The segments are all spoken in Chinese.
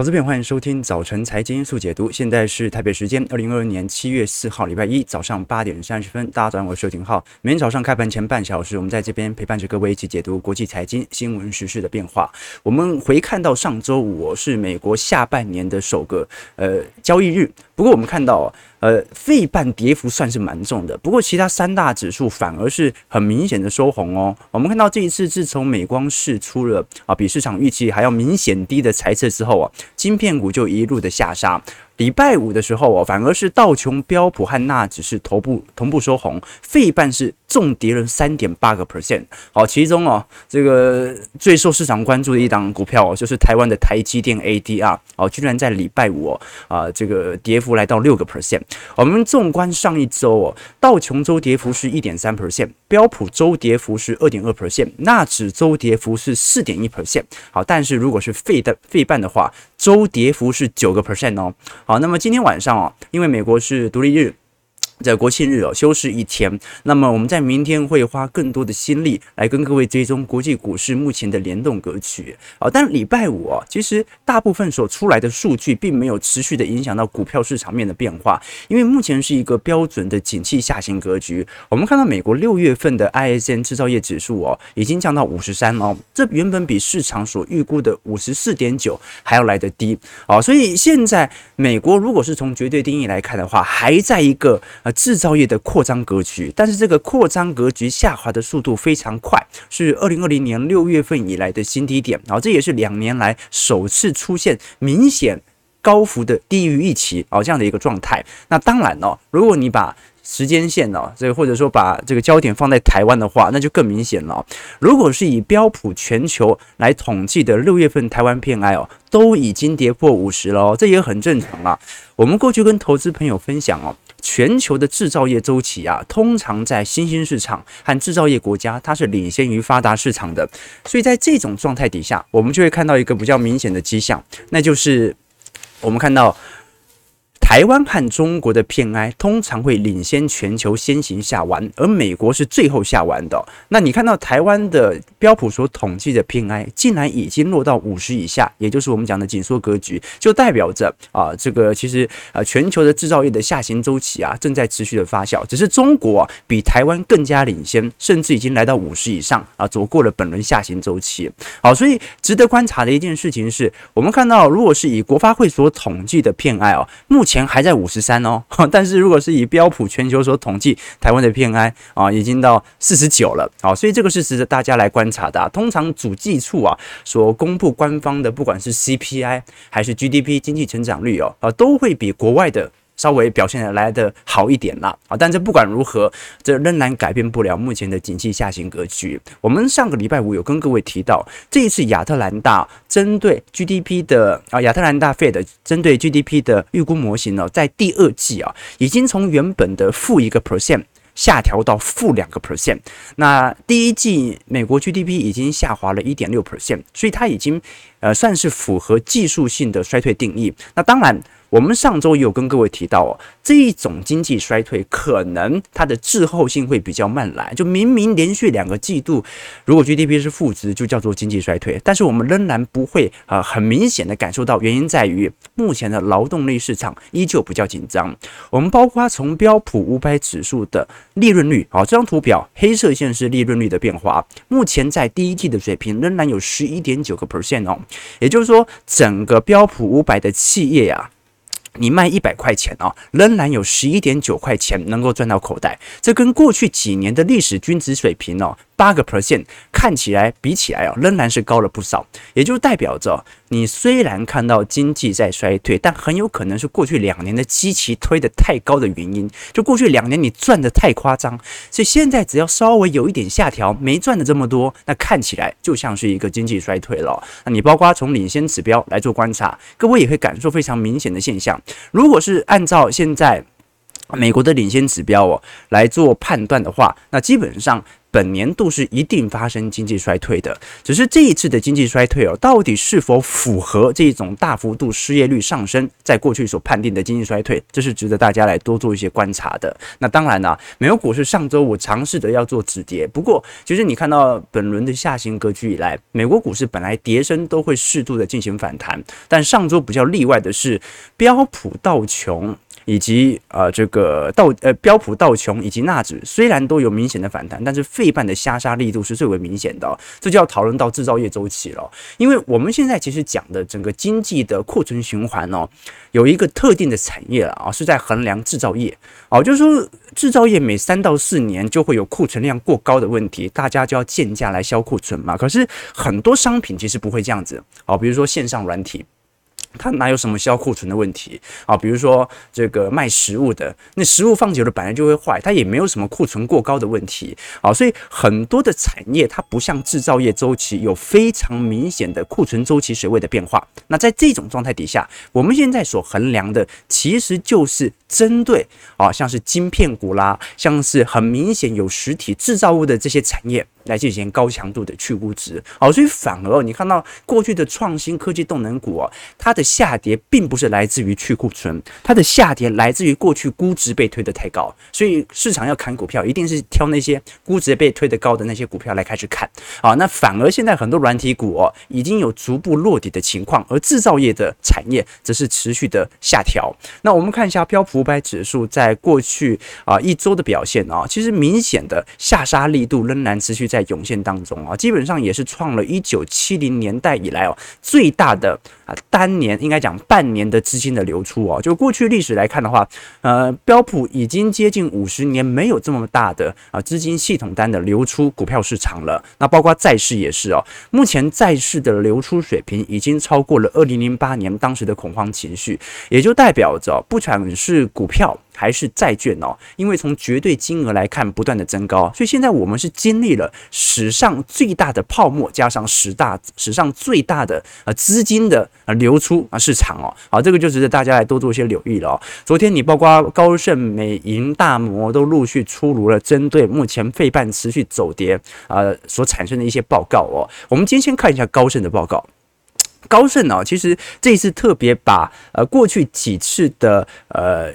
投资片，欢迎收听早晨财经素解读。现在是台北时间二零二二年七月四号，礼拜一早上八点三十分。大家早上好，我是廷浩。每天早上开盘前半小时，我们在这边陪伴着各位一起解读国际财经新闻时事的变化。我们回看到上周五是美国下半年的首个呃交易日，不过我们看到。呃，费半跌幅算是蛮重的，不过其他三大指数反而是很明显的收红哦。我们看到这一次自从美光释出了啊比市场预期还要明显低的财测之后啊，晶片股就一路的下杀。礼拜五的时候哦，反而是道琼、标普和纳指是同步同步收红，费半是重跌了三点八个 percent。好，其中哦，这个最受市场关注的一档股票哦，就是台湾的台积电 ADR 哦，居然在礼拜五哦啊，这个跌幅来到六个 percent。我们纵观上一周哦，道琼周跌幅是一点三 percent，标普周跌幅是二点二 percent，纳指周跌幅是四点一 percent。好，但是如果是费的费半的话，周跌幅是九个 percent 哦。好，那么今天晚上哦，因为美国是独立日。在国庆日哦，休市一天。那么我们在明天会花更多的心力来跟各位追踪国际股市目前的联动格局啊。但礼拜五啊，其实大部分所出来的数据并没有持续的影响到股票市场面的变化，因为目前是一个标准的景气下行格局。我们看到美国六月份的 ISM 制造业指数哦，已经降到五十三哦，这原本比市场所预估的五十四点九还要来得低哦。所以现在美国如果是从绝对定义来看的话，还在一个制造业的扩张格局，但是这个扩张格局下滑的速度非常快，是二零二零年六月份以来的新低点，啊，这也是两年来首次出现明显高幅的低于预期啊这样的一个状态。那当然哦，如果你把时间线哦，这个或者说把这个焦点放在台湾的话，那就更明显了。如果是以标普全球来统计的六月份台湾 PMI 哦，都已经跌破五十了哦，这也很正常啊。我们过去跟投资朋友分享哦。全球的制造业周期啊，通常在新兴市场和制造业国家，它是领先于发达市场的。所以在这种状态底下，我们就会看到一个比较明显的迹象，那就是我们看到。台湾和中国的 PMI 通常会领先全球先行下弯，而美国是最后下弯的。那你看到台湾的标普所统计的 PMI 竟然已经落到五十以下，也就是我们讲的紧缩格局，就代表着啊，这个其实啊，全球的制造业的下行周期啊正在持续的发酵。只是中国比台湾更加领先，甚至已经来到五十以上啊，走过了本轮下行周期。好，所以值得观察的一件事情是，我们看到如果是以国发会所统计的 PMI 啊，目前还在五十三哦，但是如果是以标普全球所统计台湾的 PMI 啊，已经到四十九了，好，所以这个是值得大家来观察的。通常主计处啊所公布官方的，不管是 CPI 还是 GDP 经济成长率哦，啊，都会比国外的。稍微表现的来的好一点啦，啊，但这不管如何，这仍然改变不了目前的景气下行格局。我们上个礼拜五有跟各位提到，这一次亚特兰大针对 GDP 的啊，亚特兰大 Fed 针对 GDP 的预估模型呢，在第二季啊，已经从原本的负一个 percent 下调到负两个 percent。那第一季美国 GDP 已经下滑了一点六 percent，所以它已经呃算是符合技术性的衰退定义。那当然。我们上周也有跟各位提到哦，这一种经济衰退可能它的滞后性会比较慢来，就明明连续两个季度，如果 GDP 是负值，就叫做经济衰退，但是我们仍然不会啊很明显的感受到，原因在于目前的劳动力市场依旧比较紧张。我们包括从标普五百指数的利润率，好，这张图表黑色线是利润率的变化，目前在第一季的水平仍然有十一点九个 percent 哦，也就是说整个标普五百的企业呀。你卖一百块钱哦，仍然有十一点九块钱能够赚到口袋，这跟过去几年的历史均值水平哦。八个 percent 看起来比起来啊，仍然是高了不少。也就代表着，你虽然看到经济在衰退，但很有可能是过去两年的基期推得太高的原因。就过去两年你赚得太夸张，所以现在只要稍微有一点下调，没赚的这么多，那看起来就像是一个经济衰退了。那你包括从领先指标来做观察，各位也会感受非常明显的现象。如果是按照现在美国的领先指标哦来做判断的话，那基本上。本年度是一定发生经济衰退的。只是这一次的经济衰退哦，到底是否符合这一种大幅度失业率上升，在过去所判定的经济衰退，这是值得大家来多做一些观察的。那当然啦，美国股市上周五尝试着要做止跌，不过其实你看到本轮的下行格局以来，美国股市本来跌升都会适度的进行反弹，但上周比较例外的是标普道琼。以及呃这个道呃标普道琼以及纳指虽然都有明显的反弹，但是费半的下杀力度是最为明显的。这就要讨论到制造业周期了，因为我们现在其实讲的整个经济的库存循环哦，有一个特定的产业了啊，是在衡量制造业哦，就是说制造业每三到四年就会有库存量过高的问题，大家就要贱价来销库存嘛。可是很多商品其实不会这样子哦，比如说线上软体。它哪有什么销库存的问题啊？比如说这个卖食物的，那食物放久了本来就会坏，它也没有什么库存过高的问题啊。所以很多的产业它不像制造业周期有非常明显的库存周期水位的变化。那在这种状态底下，我们现在所衡量的其实就是针对啊，像是晶片股啦，像是很明显有实体制造物的这些产业。来进行高强度的去估值，好，所以反而你看到过去的创新科技动能股啊，它的下跌并不是来自于去库存，它的下跌来自于过去估值被推得太高，所以市场要砍股票，一定是挑那些估值被推得高的那些股票来开始砍，啊，那反而现在很多软体股哦，已经有逐步落底的情况，而制造业的产业则是持续的下调。那我们看一下标普五百指数在过去啊一周的表现啊，其实明显的下杀力度仍然持续。在涌现当中啊，基本上也是创了一九七零年代以来哦最大的啊单年，应该讲半年的资金的流出哦。就过去历史来看的话，呃，标普已经接近五十年没有这么大的啊资金系统单的流出股票市场了。那包括债市也是哦，目前债市的流出水平已经超过了二零零八年当时的恐慌情绪，也就代表着不管是股票。还是债券哦，因为从绝对金额来看，不断的增高，所以现在我们是经历了史上最大的泡沫，加上十大史上最大的呃资金的啊流出啊市场哦，好，这个就值得大家来多做一些留意了哦。昨天你包括高盛、美银、大摩都陆续出炉了针对目前费半持续走跌啊所产生的一些报告哦。我们今天先看一下高盛的报告，高盛呢，其实这一次特别把呃过去几次的呃。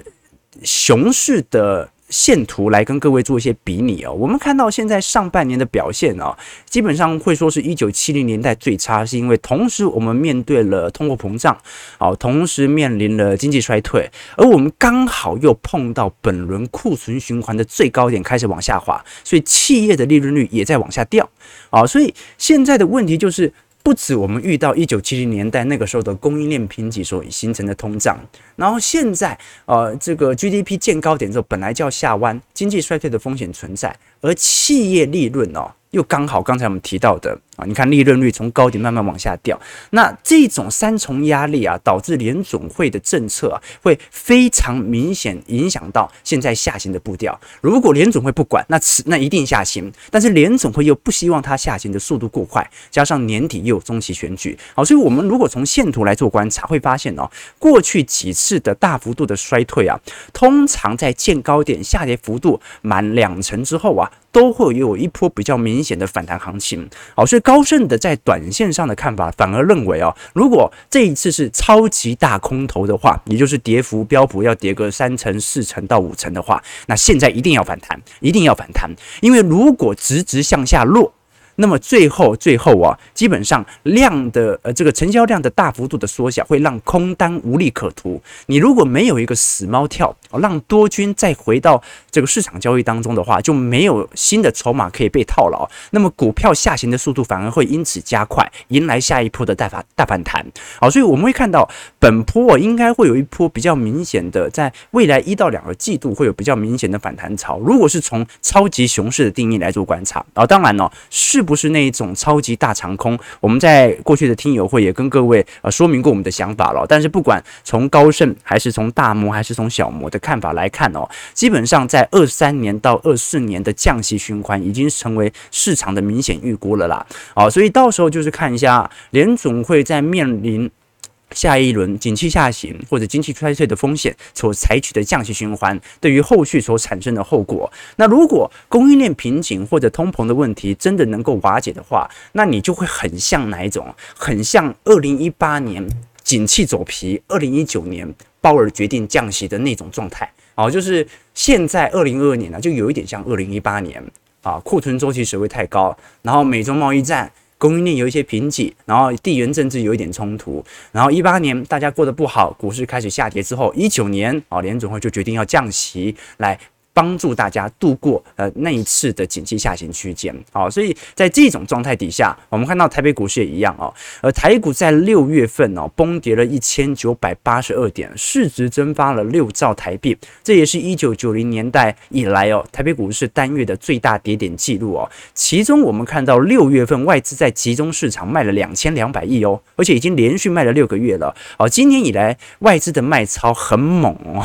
熊市的线图来跟各位做一些比拟哦。我们看到现在上半年的表现哦，基本上会说是一九七零年代最差，是因为同时我们面对了通货膨胀，好，同时面临了经济衰退，而我们刚好又碰到本轮库存循环的最高点开始往下滑，所以企业的利润率也在往下掉，啊，所以现在的问题就是。不止我们遇到一九七零年代那个时候的供应链瓶颈所形成的通胀，然后现在呃这个 GDP 见高点之后本来就要下弯，经济衰退的风险存在，而企业利润哦。又刚好刚才我们提到的啊，你看利润率从高点慢慢往下掉，那这种三重压力啊，导致联总会的政策啊，会非常明显影响到现在下行的步调。如果联总会不管，那此那一定下行，但是联总会又不希望它下行的速度过快，加上年底又有中期选举，好，所以我们如果从线图来做观察，会发现哦，过去几次的大幅度的衰退啊，通常在见高点下跌幅度满两成之后啊。都会有一波比较明显的反弹行情，好，所以高盛的在短线上的看法反而认为啊，如果这一次是超级大空头的话，也就是跌幅标普要跌个三成、四成到五成的话，那现在一定要反弹，一定要反弹，因为如果直直向下落。那么最后，最后啊，基本上量的呃这个成交量的大幅度的缩小，会让空单无利可图。你如果没有一个死猫跳，让多军再回到这个市场交易当中的话，就没有新的筹码可以被套牢。那么股票下行的速度反而会因此加快，迎来下一波的大反大反弹。好，所以我们会看到本波啊应该会有一波比较明显的，在未来一到两个季度会有比较明显的反弹潮。如果是从超级熊市的定义来做观察，啊，当然呢是。不是那一种超级大长空，我们在过去的听友会也跟各位呃说明过我们的想法了。但是不管从高盛还是从大摩还是从小摩的看法来看哦，基本上在二三年到二四年的降息循环已经成为市场的明显预估了啦。哦，所以到时候就是看一下联总会在面临。下一轮景气下行或者经济衰退的风险所采取的降息循环，对于后续所产生的后果。那如果供应链瓶颈或者通膨的问题真的能够瓦解的话，那你就会很像哪一种？很像二零一八年景气走皮，二零一九年鲍尔决定降息的那种状态。哦，就是现在二零二二年呢，就有一点像二零一八年啊，库存周期实会太高，然后美中贸易战。供应链有一些瓶颈，然后地缘政治有一点冲突，然后一八年大家过得不好，股市开始下跌之后，一九年啊，联总会就决定要降息来。帮助大家度过呃那一次的景气下行区间，好，所以在这种状态底下，我们看到台北股市也一样哦，而台股在六月份哦崩跌了一千九百八十二点，市值蒸发了六兆台币，这也是一九九零年代以来哦台北股市单月的最大跌点记录哦。其中我们看到六月份外资在集中市场卖了两千两百亿哦，而且已经连续卖了六个月了哦。今年以来外资的卖超很猛哦，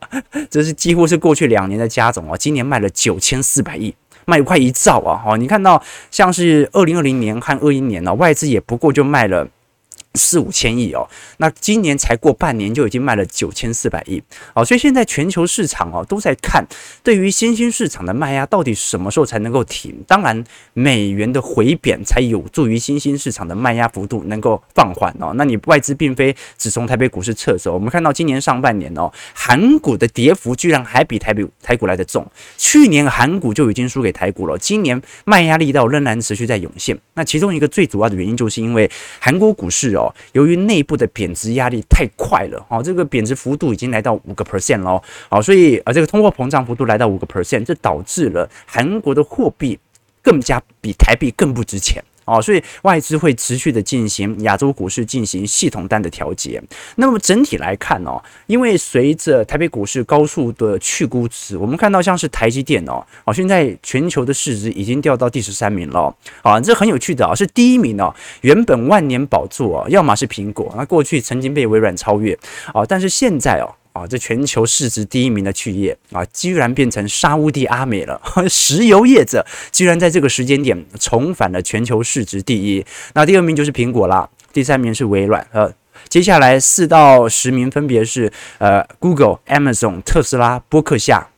这是几乎是过去两年的。加总哦，今年卖了九千四百亿，卖快一兆啊！哈，你看到像是二零二零年和二一年呢，外资也不过就卖了。四五千亿哦，那今年才过半年就已经卖了九千四百亿哦，所以现在全球市场哦都在看，对于新兴市场的卖压到底什么时候才能够停？当然，美元的回贬才有助于新兴市场的卖压幅度能够放缓哦。那你外资并非只从台北股市撤走，我们看到今年上半年哦，韩股的跌幅居然还比台北台股来得重。去年韩股就已经输给台股了，今年卖压力道仍然持续在涌现。那其中一个最主要的原因，就是因为韩国股市哦。哦由于内部的贬值压力太快了，哦，这个贬值幅度已经来到五个 percent 了，哦，所以啊，这个通货膨胀幅度来到五个 percent，这导致了韩国的货币更加比台币更不值钱。哦，所以外资会持续的进行亚洲股市进行系统单的调节。那么整体来看哦，因为随着台北股市高速的去估值，我们看到像是台积电哦，哦，现在全球的市值已经掉到第十三名了。啊，这很有趣的啊，是第一名哦，原本万年宝座啊，要么是苹果，那过去曾经被微软超越啊，但是现在哦。啊，这全球市值第一名的企业啊，居然变成沙乌地阿美了。石油业者居然在这个时间点重返了全球市值第一。那第二名就是苹果啦，第三名是微软。呃，接下来四到十名分别是呃，Google、Amazon、特斯拉、波克夏。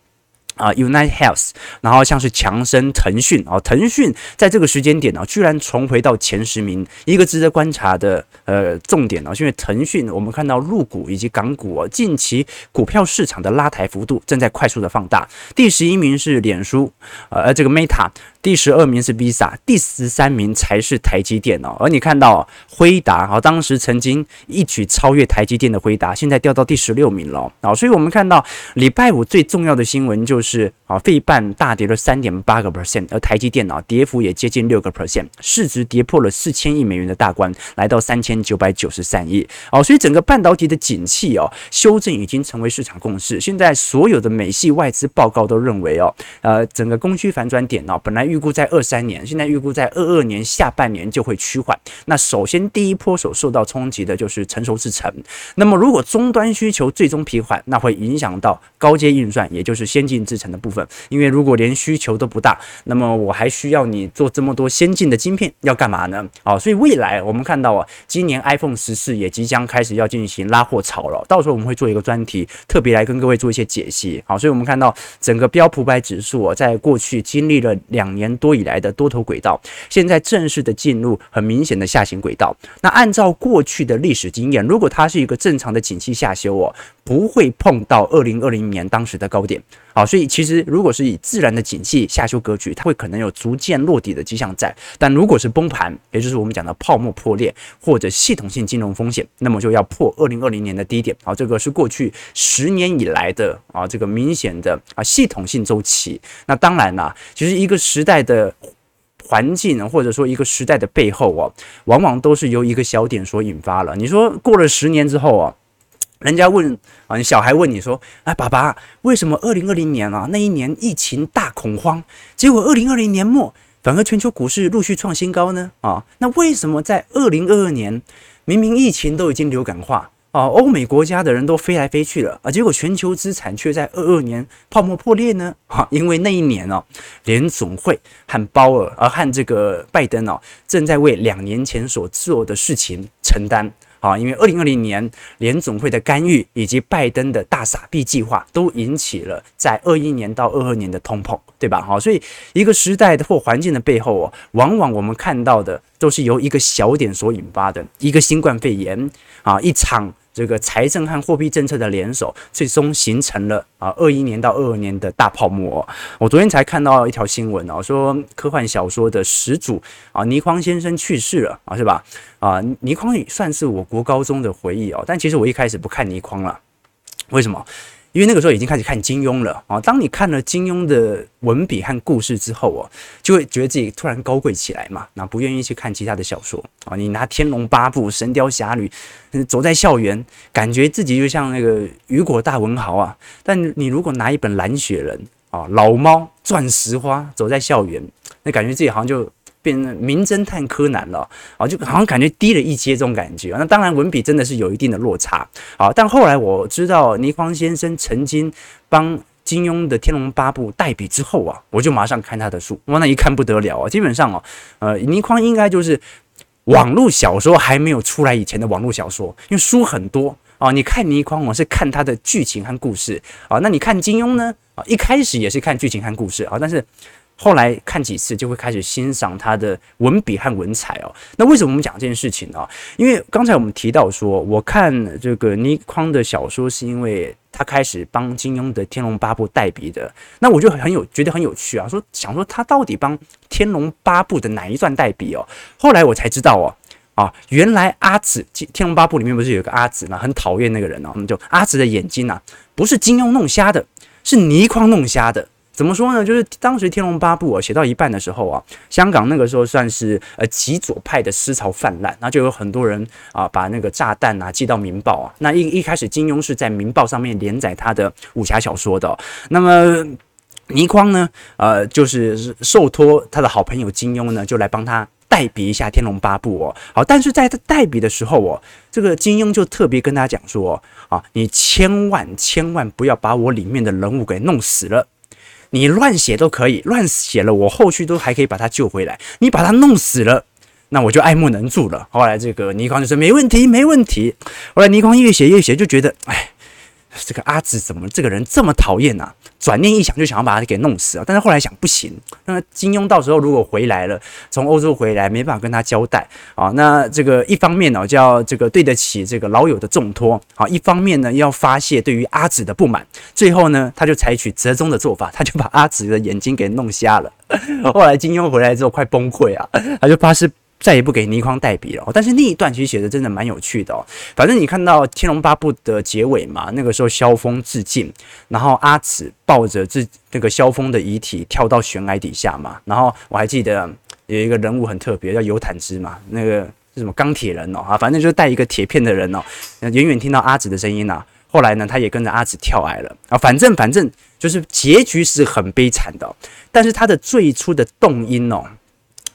啊，Unite Health，然后像是强生、腾讯啊，腾讯在这个时间点呢，居然重回到前十名。一个值得观察的呃重点呢，是因为腾讯我们看到入股以及港股啊，近期股票市场的拉抬幅度正在快速的放大。第十一名是脸书，呃，这个 Meta。第十二名是 Visa，第十三名才是台积电哦。而你看到辉达啊，当时曾经一举超越台积电的辉达，现在掉到第十六名了啊。所以我们看到礼拜五最重要的新闻就是啊，费半大跌了三点八个 percent，而台积电啊，跌幅也接近六个 percent，市值跌破了四千亿美元的大关，来到三千九百九十三亿哦。所以整个半导体的景气哦，修正已经成为市场共识。现在所有的美系外资报告都认为哦，呃，整个供需反转点哦，本来。预估在二三年，现在预估在二二年下半年就会趋缓。那首先第一波所受到冲击的就是成熟制程。那么如果终端需求最终疲缓，那会影响到高阶运算，也就是先进制程的部分。因为如果连需求都不大，那么我还需要你做这么多先进的晶片，要干嘛呢？啊，所以未来我们看到啊，今年 iPhone 十四也即将开始要进行拉货潮了。到时候我们会做一个专题，特别来跟各位做一些解析。好，所以我们看到整个标普百指数啊，在过去经历了两年。年多以来的多头轨道，现在正式的进入很明显的下行轨道。那按照过去的历史经验，如果它是一个正常的景气下修哦，不会碰到二零二零年当时的高点。好，所以其实如果是以自然的景气下修格局，它会可能有逐渐落底的迹象在。但如果是崩盘，也就是我们讲的泡沫破裂或者系统性金融风险，那么就要破二零二零年的低点。好，这个是过去十年以来的啊这个明显的啊系统性周期。那当然啦，其实一个时代的环境或者说一个时代的背后哦，往往都是由一个小点所引发了。你说过了十年之后啊。人家问啊，你小孩问你说：“哎，爸爸，为什么二零二零年啊那一年疫情大恐慌，结果二零二零年末反而全球股市陆续创新高呢？啊，那为什么在二零二二年明明疫情都已经流感化啊，欧美国家的人都飞来飞去了啊，结果全球资产却在二二年泡沫破裂呢？啊，因为那一年哦，联总会和鲍尔啊和这个拜登哦正在为两年前所做的事情承担。”啊，因为二零二零年联总会的干预以及拜登的大傻逼计划，都引起了在二一年到二二年的通膨，对吧？好，所以一个时代的或环境的背后哦，往往我们看到的都是由一个小点所引发的，一个新冠肺炎啊，一场。这个财政和货币政策的联手，最终形成了啊，二一年到二二年的大泡沫。我昨天才看到一条新闻哦，说科幻小说的始祖啊，倪匡先生去世了啊，是吧？啊，倪匡也算是我国高中的回忆哦，但其实我一开始不看倪匡了，为什么？因为那个时候已经开始看金庸了啊！当你看了金庸的文笔和故事之后哦，就会觉得自己突然高贵起来嘛，那不愿意去看其他的小说啊。你拿《天龙八部》《神雕侠侣》，走在校园，感觉自己就像那个雨果大文豪啊。但你如果拿一本《蓝雪人》啊，《老猫》《钻石花》走在校园，那感觉自己好像就。变成名侦探柯南了啊，就好像感觉低了一阶这种感觉。那当然文笔真的是有一定的落差啊。但后来我知道倪匡先生曾经帮金庸的《天龙八部》代笔之后啊，我就马上看他的书。哇，那一看不得了啊！基本上哦，呃，倪匡应该就是网络小说还没有出来以前的网络小说，因为书很多啊。你看倪匡，我是看他的剧情和故事啊。那你看金庸呢？啊，一开始也是看剧情和故事啊，但是。后来看几次就会开始欣赏他的文笔和文采哦。那为什么我们讲这件事情呢？因为刚才我们提到说，我看这个倪匡的小说是因为他开始帮金庸的《天龙八部》代笔的。那我就很有觉得很有趣啊，说想说他到底帮《天龙八部》的哪一段代笔哦？后来我才知道哦，啊，原来阿紫《天龙八部》里面不是有个阿紫嘛，很讨厌那个人哦。我们就阿紫的眼睛啊，不是金庸弄瞎的，是倪匡弄瞎的。怎么说呢？就是当时《天龙八部》啊写到一半的时候啊，香港那个时候算是呃极左派的思潮泛滥，那就有很多人啊把那个炸弹啊寄到《明报》啊。那一一开始金庸是在《明报》上面连载他的武侠小说的，那么倪匡呢，呃就是受托他的好朋友金庸呢，就来帮他代笔一下《天龙八部》哦。好，但是在他代笔的时候哦，这个金庸就特别跟他讲说啊，你千万千万不要把我里面的人物给弄死了。你乱写都可以，乱写了，我后续都还可以把他救回来。你把他弄死了，那我就爱莫能助了。后来这个倪匡就说没问题，没问题。后来倪匡越写越写，就觉得，哎。这个阿紫怎么这个人这么讨厌啊？转念一想，就想要把他给弄死啊！但是后来想不行，那金庸到时候如果回来了，从欧洲回来，没办法跟他交代啊。那这个一方面呢，就要这个对得起这个老友的重托啊；一方面呢，要发泄对于阿紫的不满。最后呢，他就采取折中的做法，他就把阿紫的眼睛给弄瞎了。后来金庸回来之后，快崩溃啊！他就发誓。再也不给倪匡代笔了，但是那一段其实写的真的蛮有趣的哦。反正你看到《天龙八部》的结尾嘛，那个时候萧峰自尽，然后阿紫抱着自那个萧峰的遗体跳到悬崖底下嘛。然后我还记得有一个人物很特别，叫尤坦之嘛，那个是什么钢铁人哦啊，反正就是带一个铁片的人哦。远远听到阿紫的声音呐，后来呢，他也跟着阿紫跳崖了啊。反正反正就是结局是很悲惨的，但是他的最初的动因哦。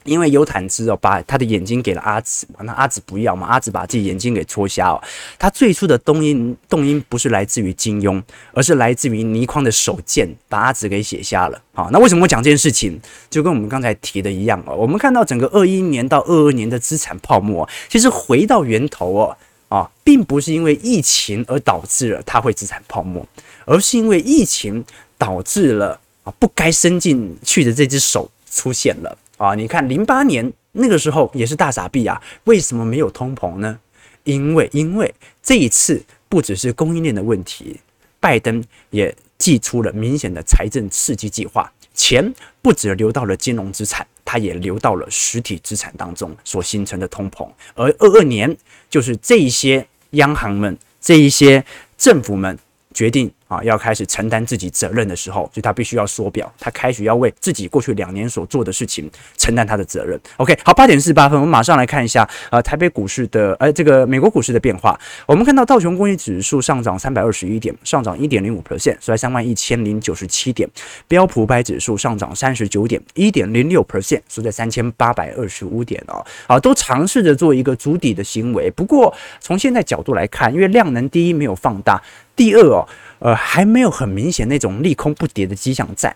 因为尤坦之哦，把他的眼睛给了阿紫，那阿紫不要嘛，阿紫把自己眼睛给戳瞎哦。他最初的动因动因不是来自于金庸，而是来自于倪匡的手贱把阿紫给写瞎了。好，那为什么我讲这件事情？就跟我们刚才提的一样哦。我们看到整个二一年到二二年的资产泡沫，其实回到源头哦，啊，并不是因为疫情而导致了它会资产泡沫，而是因为疫情导致了啊不该伸进去的这只手出现了。啊，你看零八年那个时候也是大傻币啊，为什么没有通膨呢？因为因为这一次不只是供应链的问题，拜登也祭出了明显的财政刺激计划，钱不只流到了金融资产，它也流到了实体资产当中所形成的通膨，而二二年就是这一些央行们、这一些政府们决定。啊，要开始承担自己责任的时候，所以他必须要缩表，他开始要为自己过去两年所做的事情承担他的责任。OK，好，八点四十八分，我们马上来看一下，呃，台北股市的，呃，这个美国股市的变化。我们看到道琼工业指数上涨三百二十一点，上涨一点零五 percent，收在三万一千零九十七点。标普五百指数上涨三十九点，一点零六 percent，收在三千八百二十五点哦。好，都尝试着做一个筑底的行为。不过从现在角度来看，因为量能第一没有放大，第二哦。呃，还没有很明显那种利空不跌的迹象在，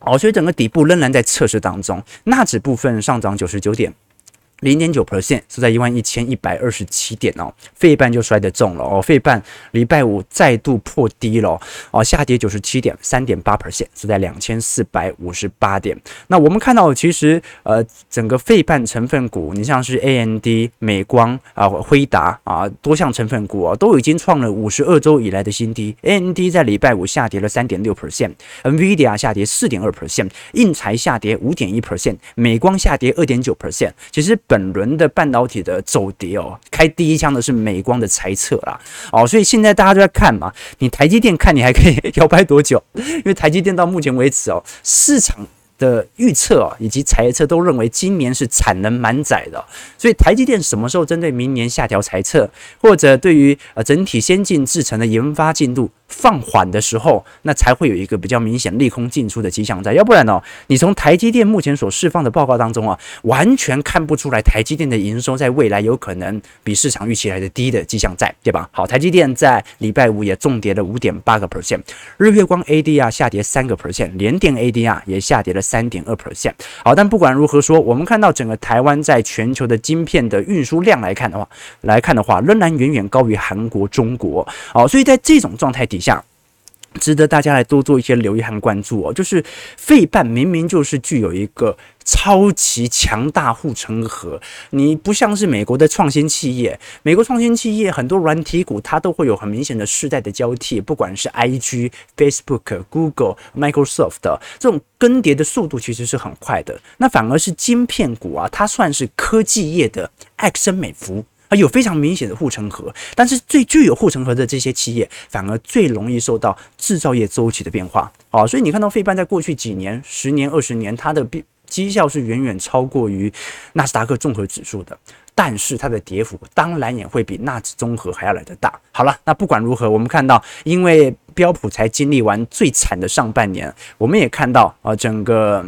哦，所以整个底部仍然在测试当中。纳指部分上涨九十九点，零点九 percent 是在一万一千一百二十七点哦，费半就摔得重了哦，费半礼拜五再度破低了哦，下跌九十七点，三点八 percent 是在两千四百五十八点。那我们看到其实呃整个费半成分股，你像是 AMD、美光啊、辉达啊多项成分股啊，都已经创了五十二周以来的新低。AMD 在礼拜五下跌了三点六 percent，NVIDIA 下跌四点二 percent，应材下跌五点一 percent，美光下跌二点九 percent，其实。本轮的半导体的走跌哦，开第一枪的是美光的财测啦，哦，所以现在大家都在看嘛，你台积电看你还可以摇摆多久？因为台积电到目前为止哦，市场。的预测啊，以及财测都认为今年是产能满载的，所以台积电什么时候针对明年下调财测，或者对于呃整体先进制程的研发进度放缓的时候，那才会有一个比较明显利空进出的迹象在。要不然呢，你从台积电目前所释放的报告当中啊，完全看不出来台积电的营收在未来有可能比市场预期来的低的迹象在，对吧？好，台积电在礼拜五也重跌了五点八个 percent，日月光 ADR 下跌三个 percent，联电 ADR 也下跌了。三点二 percent，好，但不管如何说，我们看到整个台湾在全球的晶片的运输量来看的话，来看的话，仍然远远高于韩国、中国，好，所以在这种状态底下。值得大家来多做一些留意和关注哦。就是费半明明就是具有一个超级强大护城河，你不像是美国的创新企业，美国创新企业很多软体股它都会有很明显的世代的交替，不管是 IG、Facebook、Google、Microsoft 的这种更迭的速度其实是很快的。那反而是晶片股啊，它算是科技业的艾克森美孚。有非常明显的护城河，但是最具有护城河的这些企业，反而最容易受到制造业周期的变化。哦，所以你看到费半在过去几年、十年、二十年，它的变绩效是远远超过于纳斯达克综合指数的，但是它的跌幅当然也会比纳指综合还要来得大。好了，那不管如何，我们看到，因为标普才经历完最惨的上半年，我们也看到啊，整个。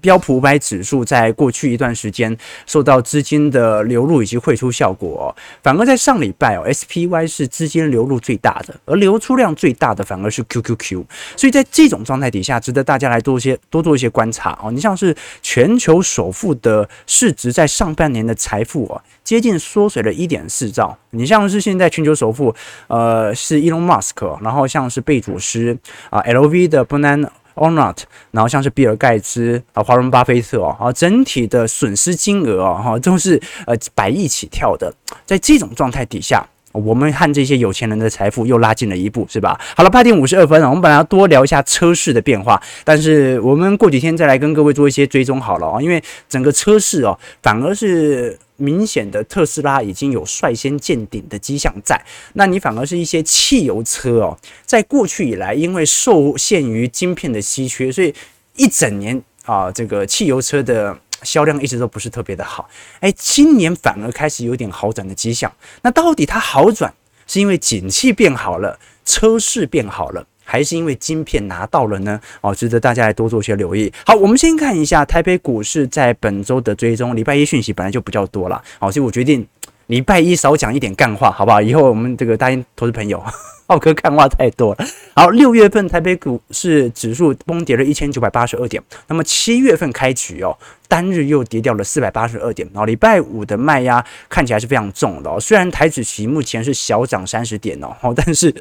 标普五百指数在过去一段时间受到资金的流入以及汇出效果，哦，反而在上礼拜哦，SPY 是资金流入最大的，而流出量最大的反而是 QQQ。所以在这种状态底下，值得大家来多些多做一些观察哦。你像是全球首富的市值在上半年的财富哦，接近缩水了一点四兆。你像是现在全球首富，呃，是 Elon Musk，然后像是贝佐斯啊，LV 的 Bernard Arnault，然后像是比尔盖茨啊、华伦巴菲特哦，啊，整体的损失金额啊，哈，都是呃百亿起跳的。在这种状态底下，我们和这些有钱人的财富又拉近了一步，是吧？好了，八点五十二分了，我们本来要多聊一下车市的变化，但是我们过几天再来跟各位做一些追踪好了啊，因为整个车市哦，反而是。明显的特斯拉已经有率先见顶的迹象在，那你反而是一些汽油车哦，在过去以来因为受限于晶片的稀缺，所以一整年啊，这个汽油车的销量一直都不是特别的好。哎，今年反而开始有点好转的迹象。那到底它好转是因为景气变好了，车市变好了？还是因为晶片拿到了呢？哦，值得大家来多做些留意。好，我们先看一下台北股市在本周的追踪。礼拜一讯息本来就比较多了，好，所以我决定礼拜一少讲一点干话，好不好？以后我们这个答应投资朋友。浩哥看话太多了。好，六月份台北股市指数崩跌了一千九百八十二点。那么七月份开局哦，单日又跌掉了四百八十二点。然后礼拜五的卖压看起来是非常重的哦。虽然台指期目前是小涨三十点哦，但是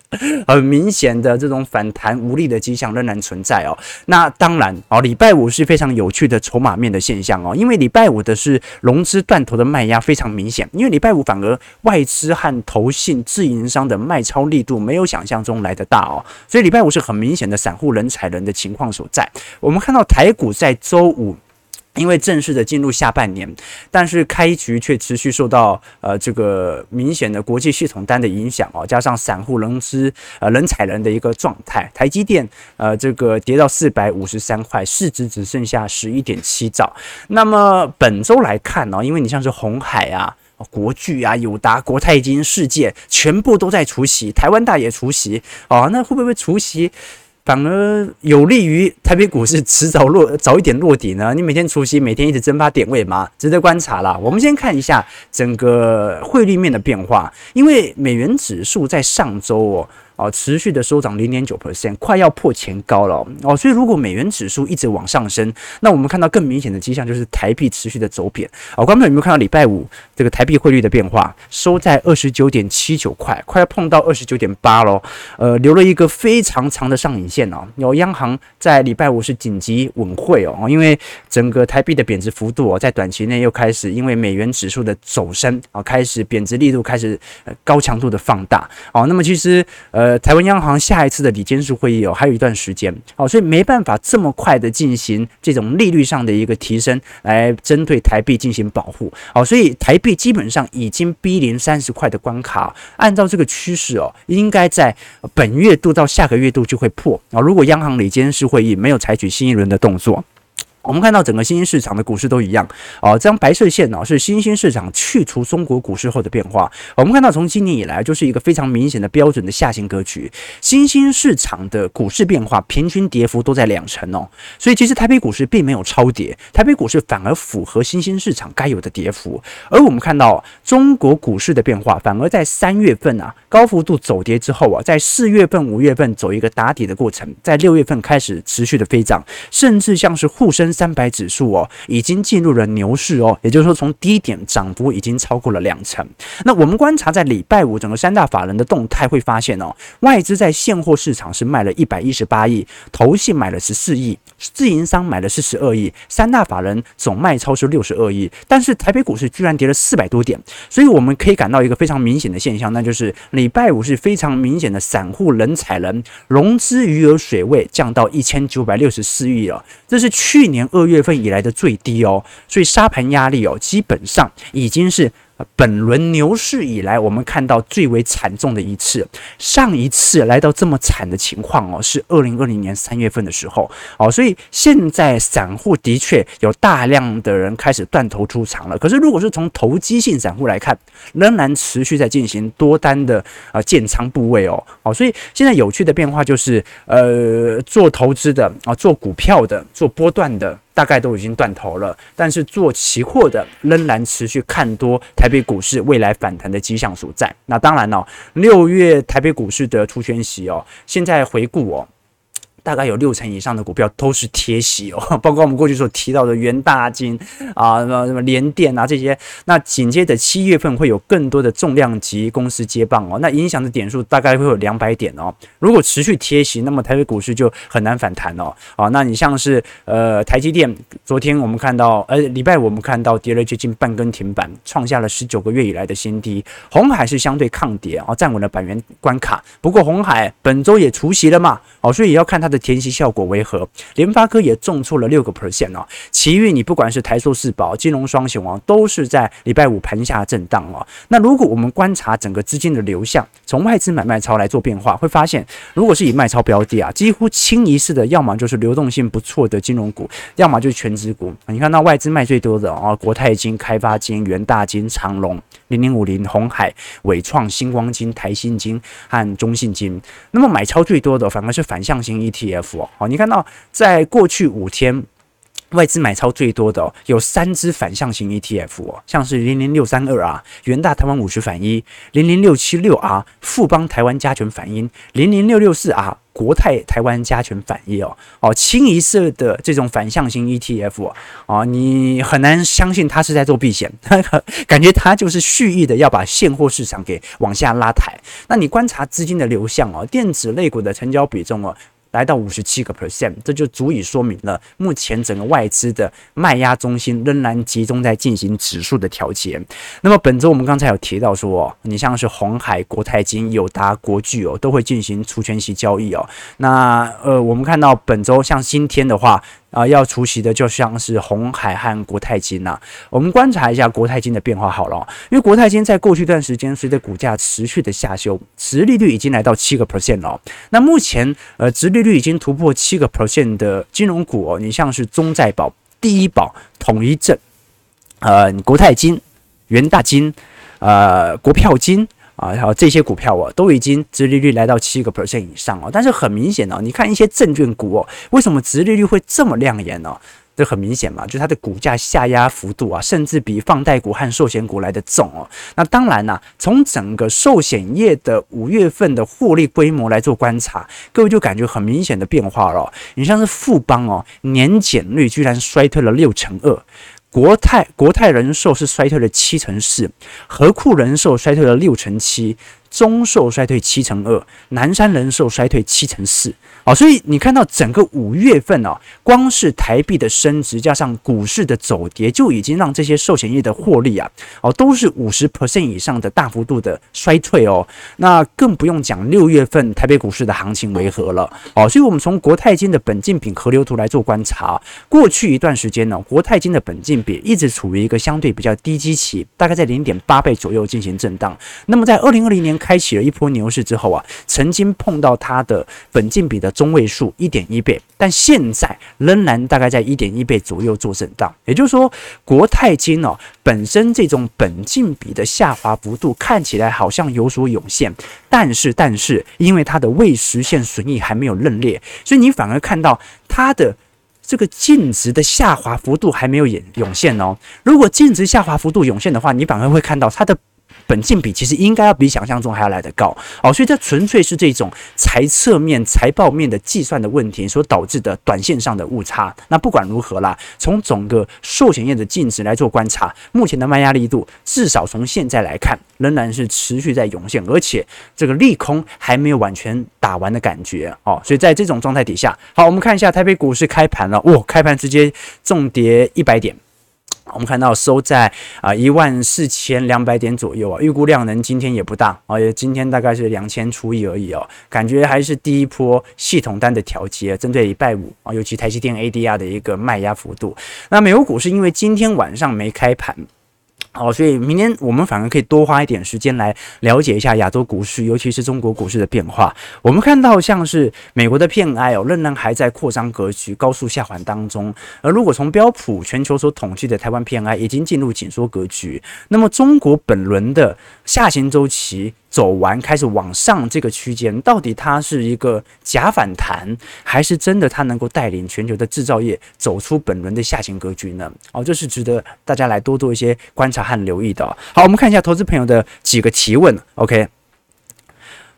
很明显的这种反弹无力的迹象仍然存在哦。那当然哦，礼拜五是非常有趣的筹码面的现象哦，因为礼拜五的是融资断头的卖压非常明显，因为礼拜五反而外资和投信自营商的卖超力度没有。没有想象中来得大哦，所以礼拜五是很明显的散户人踩人的情况所在。我们看到台股在周五，因为正式的进入下半年，但是开局却持续受到呃这个明显的国际系统单的影响哦，加上散户融资呃人踩人的一个状态，台积电呃这个跌到四百五十三块，市值只剩下十一点七兆。那么本周来看呢、因为你像是红海啊。国巨啊，友达、国泰金、世界全部都在除息，台湾大也除息哦，那会不会除息反而有利于台北股市迟早落早一点落底呢？你每天除息，每天一直蒸发点位吗，值得观察啦。我们先看一下整个汇率面的变化，因为美元指数在上周哦。哦，持续的收涨零点九 percent，快要破前高了哦。所以如果美元指数一直往上升，那我们看到更明显的迹象就是台币持续的走贬。哦，观众有没有看到礼拜五这个台币汇率的变化？收在二十九点七九块，快要碰到二十九点八喽。呃，留了一个非常长的上影线哦。有央行在礼拜五是紧急稳汇哦，因为整个台币的贬值幅度哦，在短期内又开始因为美元指数的走升啊，开始贬值力度开始呃高强度的放大哦。那么其实呃。呃，台湾央行下一次的理监事会议哦，还有一段时间哦，所以没办法这么快的进行这种利率上的一个提升，来针对台币进行保护哦，所以台币基本上已经逼临三十块的关卡，按照这个趋势哦，应该在本月度到下个月度就会破啊。如果央行理监事会议没有采取新一轮的动作。我们看到整个新兴市场的股市都一样哦，这张白色线呢是新兴市场去除中国股市后的变化。我们看到从今年以来就是一个非常明显的标准的下行格局，新兴市场的股市变化平均跌幅都在两成哦，所以其实台北股市并没有超跌，台北股市反而符合新兴市场该有的跌幅。而我们看到中国股市的变化，反而在三月份啊高幅度走跌之后啊，在四月份、五月份走一个打底的过程，在六月份开始持续的飞涨，甚至像是沪深。三百指数哦，已经进入了牛市哦，也就是说，从低点涨幅已经超过了两成。那我们观察在礼拜五整个三大法人的动态，会发现哦，外资在现货市场是卖了一百一十八亿，投信买了十四亿，自营商买了四十二亿，三大法人总卖超是六十二亿。但是台北股市居然跌了四百多点，所以我们可以感到一个非常明显的现象，那就是礼拜五是非常明显的散户人踩人，融资余额水位降到一千九百六十四亿了，这是去年。二月份以来的最低哦，所以沙盘压力哦，基本上已经是。本轮牛市以来，我们看到最为惨重的一次。上一次来到这么惨的情况哦，是二零二零年三月份的时候哦。所以现在散户的确有大量的人开始断头出场了。可是如果是从投机性散户来看，仍然持续在进行多单的啊建仓部位哦。哦，所以现在有趣的变化就是，呃，做投资的啊，做股票的，做波段的。大概都已经断头了，但是做期货的仍然持续看多台北股市未来反弹的迹象所在。那当然了，六月台北股市的出圈席哦，现在回顾哦。大概有六成以上的股票都是贴息哦，包括我们过去所提到的元大金啊，什么什么联电啊这些。那紧接着七月份会有更多的重量级公司接棒哦，那影响的点数大概会有两百点哦。如果持续贴息，那么台北股市就很难反弹哦。啊，那你像是呃台积电，昨天我们看到，呃礼拜五我们看到跌了接近半根停板，创下了十九个月以来的新低。红海是相对抗跌啊，站稳了百元关卡。不过红海本周也除息了嘛，哦，所以也要看它的。填息效果为何？联发科也重挫了六个 percent 哦。其余你不管是台塑、四宝、金融双雄啊，都是在礼拜五盘下震荡哦。那如果我们观察整个资金的流向，从外资买卖超来做变化，会发现，如果是以卖超标的啊，几乎清一色的，要么就是流动性不错的金融股，要么就是权值股。你看到外资卖最多的啊，国泰金、开发金、元大金、长隆、零零五零、红海、伟创、新光金、台新金和中信金。那么买超最多的反而是反向型 ETF。ETF 哦，你看到在过去五天外资买超最多的，有三只反向型 ETF 哦，像是零零六三二啊，元大台湾五十反一，零零六七六啊，富邦台湾加权反一，零零六六四啊，国泰台湾加权反一哦哦，清一色的这种反向型 ETF 哦，哦，你很难相信它是在做避险，感觉它就是蓄意的要把现货市场给往下拉抬。那你观察资金的流向哦，电子类股的成交比重哦。来到五十七个 percent，这就足以说明了目前整个外资的卖压中心仍然集中在进行指数的调节。那么本周我们刚才有提到说，你像是红海、国泰金、友达、国巨哦，都会进行除权息交易哦。那呃，我们看到本周像今天的话。啊，要除息的就像是红海和国泰金呐。我们观察一下国泰金的变化好了，因为国泰金在过去一段时间随着股价持续的下修，殖利率已经来到七个 percent 了。那目前呃，殖利率已经突破七个 percent 的金融股哦，你像是中债保、第一保、统一证、呃，国泰金、元大金、呃，国票金。啊，然后这些股票哦，都已经殖利率来到七个 percent 以上哦。但是很明显哦，你看一些证券股哦，为什么殖利率会这么亮眼呢？这很明显嘛，就是它的股价下压幅度啊，甚至比放贷股和寿险股来得重哦。那当然啦、从整个寿险业的五月份的获利规模来做观察，各位就感觉很明显的变化了、你像是富邦哦，年减率居然衰退了六成二。国泰国泰人寿是衰退了七成四，和库人寿衰退了六成七，中寿衰退七成二，南山人寿衰退七成四。好，所以你看到整个五月份哦，光是台币的升值加上股市的走跌，就已经让这些寿险业的获利啊，哦，都是五十 percent 以上的大幅度的衰退哦。那更不用讲六月份台北股市的行情为何了。哦，所以我们从国泰金的本金比河流图来做观察，过去一段时间呢，国泰金的本金比一直处于一个相对比较低基期，大概在零点八倍左右进行震荡。那么在二零二零年开启了一波牛市之后啊，曾经碰到它的本金比的。中位数一点一倍，但现在仍然大概在一点一倍左右做震荡。也就是说，国泰金哦本身这种本金比的下滑幅度看起来好像有所涌现，但是但是因为它的未实现损益还没有认列，所以你反而看到它的这个净值的下滑幅度还没有涌涌现哦。如果净值下滑幅度涌现的话，你反而会看到它的。本金比其实应该要比想象中还要来得高哦，所以这纯粹是这种财测面、财报面的计算的问题所导致的短线上的误差。那不管如何啦，从整个寿险业的净值来做观察，目前的卖压力度至少从现在来看仍然是持续在涌现，而且这个利空还没有完全打完的感觉哦。所以在这种状态底下，好，我们看一下台北股市开盘了，哇，开盘直接重跌一百点。我们看到收在啊一万四千两百点左右啊，预估量能今天也不大啊，也今天大概是两千除以而已哦，感觉还是第一波系统单的调节，针对礼拜五啊，尤其台积电 ADR 的一个卖压幅度。那美国股是因为今天晚上没开盘。哦，所以明天我们反而可以多花一点时间来了解一下亚洲股市，尤其是中国股市的变化。我们看到像是美国的 PMI 哦，仍然还在扩张格局，高速下滑当中。而如果从标普全球所统计的台湾 PMI 已经进入紧缩格局，那么中国本轮的下行周期。走完开始往上这个区间，到底它是一个假反弹，还是真的它能够带领全球的制造业走出本轮的下行格局呢？哦，这是值得大家来多做一些观察和留意的。好，我们看一下投资朋友的几个提问。OK，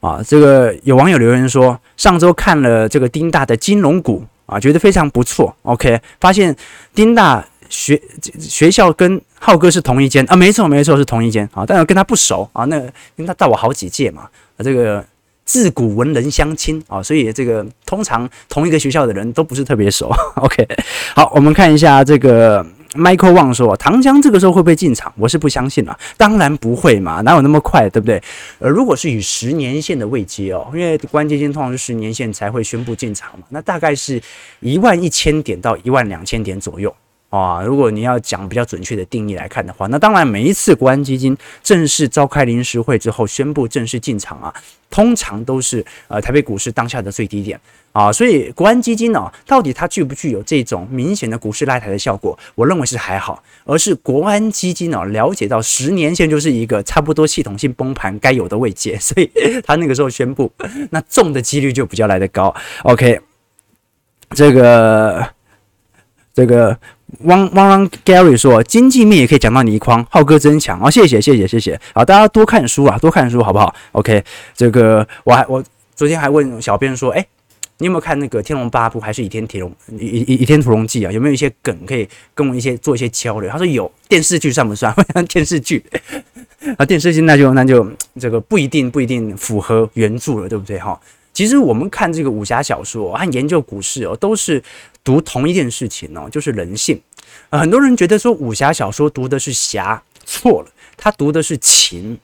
啊，这个有网友留言说，上周看了这个丁大的金融股啊，觉得非常不错。OK，发现丁大。学学校跟浩哥是同一间啊，没错没错是同一间啊，但是跟他不熟啊，那因为他大我好几届嘛，啊这个自古文人相亲啊，所以这个通常同一个学校的人都不是特别熟。OK，好，我们看一下这个 Michael Wang 说，唐江这个时候会不会进场？我是不相信啊，当然不会嘛，哪有那么快，对不对？呃，如果是以十年线的位阶哦，因为关键性通常是十年线才会宣布进场嘛，那大概是一万一千点到一万两千点左右。啊，如果你要讲比较准确的定义来看的话，那当然每一次国安基金正式召开临时会之后宣布正式进场啊，通常都是呃台北股市当下的最低点啊，所以国安基金呢，到底它具不具有这种明显的股市拉抬的效果？我认为是还好，而是国安基金呢了解到十年线就是一个差不多系统性崩盘该有的位阶，所以他那个时候宣布，那中的几率就比较来得高。OK，这个这个。汪汪汪，Gary 说经济面也可以讲到倪匡，浩哥真强啊！谢谢谢谢谢谢，好，大家多看书啊，多看书好不好？OK，这个我还我昨天还问小编说，哎，你有没有看那个《天龙八部》还是《倚天屠龙》《倚倚倚天屠龙记》啊？有没有一些梗可以跟我一些做一些交流？他说有，电视剧算不算？电视剧啊，电视剧那就那就这个不一定不一定符合原著了，对不对哈？其实我们看这个武侠小说和研究股市哦，都是读同一件事情哦，就是人性。呃，很多人觉得说武侠小说读的是侠，错了，他读的是情。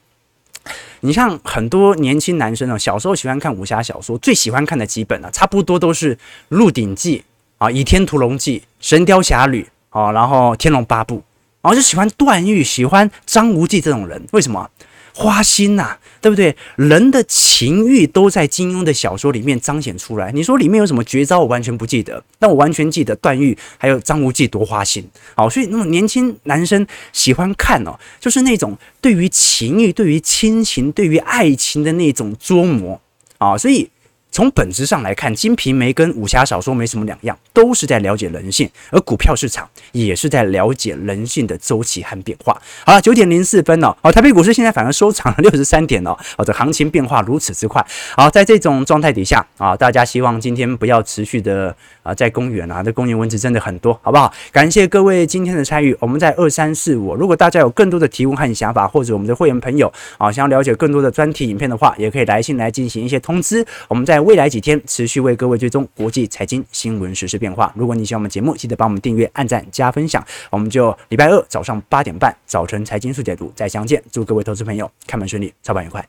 你像很多年轻男生哦，小时候喜欢看武侠小说，最喜欢看的几本啊，差不多都是《鹿鼎记》啊，《倚天屠龙记》《神雕侠侣》啊，然后《天龙八部》，然后就喜欢段誉，喜欢张无忌这种人，为什么？花心呐、对不对？人的情欲都在金庸的小说里面彰显出来。你说里面有什么绝招？我完全不记得，但我完全记得段誉还有张无忌多花心。好，所以那种年轻男生喜欢看哦，就是那种对于情欲、对于亲情、对于爱情的那种捉磨啊。所以从本质上来看，《金瓶梅》跟武侠小说没什么两样，都是在了解人性，而股票市场也是在了解人性的周期和变化。好了，九点零四分了，哦，台北股市现在反而收涨了六十三点了，哦，这行情变化如此之快。好，在这种状态底下啊，大家希望今天不要持续的啊在公园啊，这公园蚊子真的很多，好不好？感谢各位今天的参与，我们在二三四五，如果大家有更多的提问和想法，或者我们的会员朋友啊想要了解更多的专题影片的话，也可以来信来进行一些通知。我们在未来几天持续为各位追踪国际财经新闻实时变化。如果你喜欢我们节目，记得帮我们订阅、按赞、加分享。我们就礼拜二早上八点半早晨财经速解读再相见。祝各位投资朋友开门顺利，操盘愉快。